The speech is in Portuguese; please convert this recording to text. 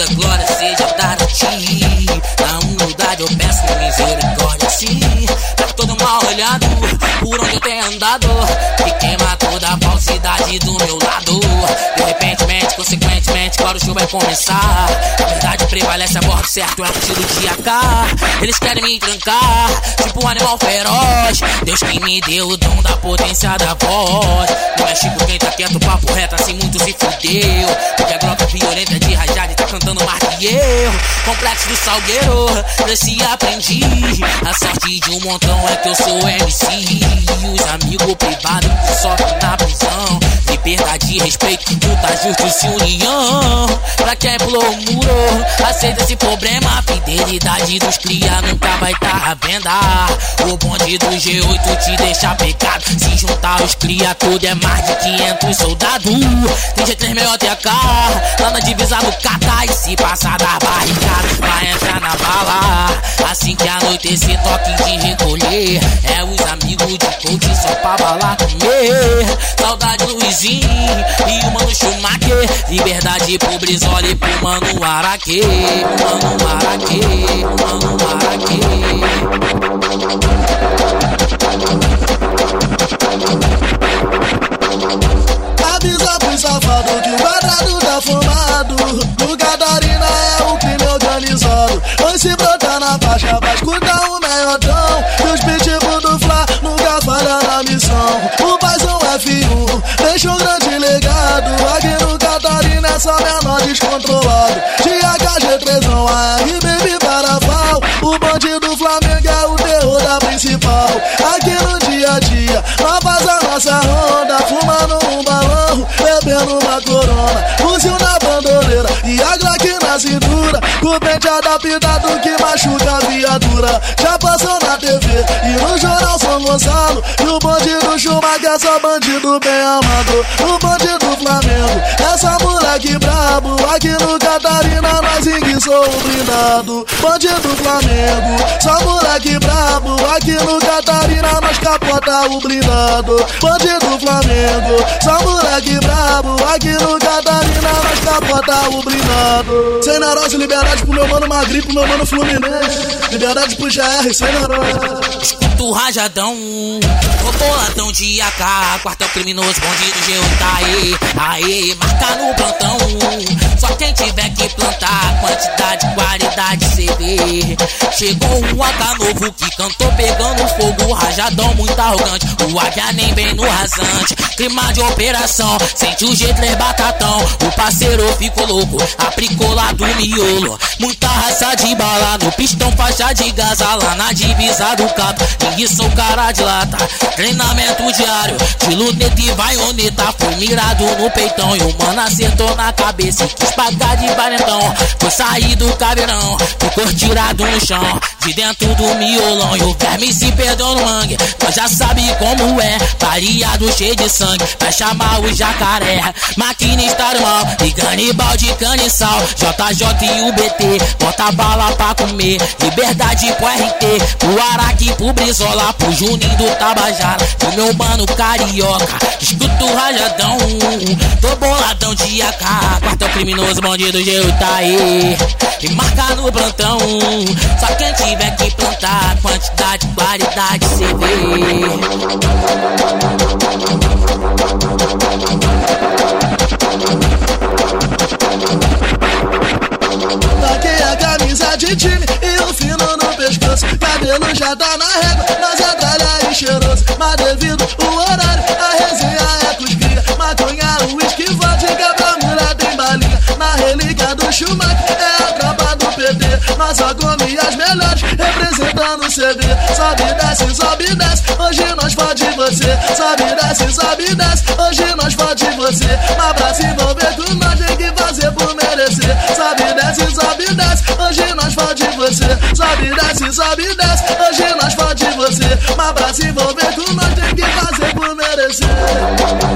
toda glória seja dada a ti. Na humildade eu peço misericórdia, sim. Tá todo mal olhado, por onde eu tenho andado, que queima toda a falsidade do meu lado. De repente, consequentemente, claro, o show vai começar. A verdade prevalece, a morte certo é um tiro de AK. Eles querem me trancar, tipo um animal feroz. Deus que me deu o dom da potência da voz. Não é tipo quem tá quieto, papo reto, assim muito se fudeu. Porque agora eu. Complexo do Salgueiro, cresci e aprendi. A sorte de um montão é que eu sou MC. E os amigos privados sofrem na prisão. Liberdade, respeito, luta, justiça e união. Pra quem o muro, aceita esse problema. Fidelidade dos cria nunca vai tá à venda. O bonde do G8 te deixa pecado. Se juntar os cria, tudo é mais de 500 soldados. Tem G3 melhor TK, lá na divisa do Cata. E se passar da barricada, vai entrar na bala. Assim que anoitecer, toque de recolher. É de coach só pra bala comer. Saudade Luizinho e o mano Schumacher. Liberdade pro Brizola e pro mano Araque. Mano Araque, mano Araque. Avisa pro safado que o quadrado tá fumado. No Catarina é o crime organizado. Vai se brotar na faixa, vai escutar missão. O paizão F1 deixa um grande legado. Aqui no Catarina é só menor descontrolado. Dia a dia, nós faz a nossa ronda. Fumando um balão, bebendo uma corona. Fuzil na bandoleira e a Glock na cintura. O pente adaptado que machuca a viatura. Já passou na TV e no jornal São Gonçalo. E o bonde do Schumacher é só bandido bem amado. O bonde do Flamengo, essa moleque brabo. Aqui no Catarina nós enguiçou o blindado. Bonde do Flamengo, só moleque brabo. Aqui no Catarina nós capota o blindado. Bonde do Flamengo, só moleque brabo. Aqui no Catarina nós capota o blindado. Sem neurose, liberdade pro meu mano Magri, pro meu mano Fluminense. Liberdade pro GR, sem neurose. Escuta o rajadão, boladão de AK, quartel criminoso, bonde do G8, tá aê, aê, marca no plantão. Só quem tiver que plantar, quantidade, qualidade, cê vê. Chegou um AK novo que cantou pegando fogo, rajadão muito arrogante. O águia nem vem no rasante, clima de operação, sente o G3 batatão. O parceiro ficou louco, aplicou lá do miolo. Muita raça de bala no pistão, faixa de gaza lá na divisa do. Ninguém sou cara de lata, treinamento diário. De luneta e vaioneta, foi mirado no peitão. E o mano acertou na cabeça e quis pagar de valentão. Foi sair do caveirão, ficou tirado no chão. De dentro do miolão e o verme se perdeu no mangue. Nós já sabe como é, variado cheio de sangue. Vai chamar o jacaré, maquinista do mal. E canibal de caniçal, JJ e o BT. Bota bala pra comer, liberdade pro RT. Pro Araque, pro Brizola, pro Juninho do Tabajara. Pro meu mano carioca, escuta o rajadão. Tô boladão de AK, quartel criminoso, bandido Geu tá aí. E marca no plantão, só quem tiver que plantar. Quantidade, qualidade, cê vê. Taquei a camisa de time e o fino no pescoço. Cabelo já tá na régua, nós é tralha e cheiroso. Mas devido o horário, a resenha é cria. Maconha, uísque, vodka, pra mulher tem balinha. Na relíquia do Schumacher só come as melhores, representando o CV. Sobe, desce, sobe, desce, hoje nós pode você. Sobe, desce, sobe, desce, hoje nós pode você. Mas pra se envolver, tu nós tem que fazer por merecer. Sobe, desce, sobe, desce, hoje nós pode você. Sobe, desce, sobe, desce, hoje nós pode você. Mas pra se envolver, tu nós tem que fazer por merecer.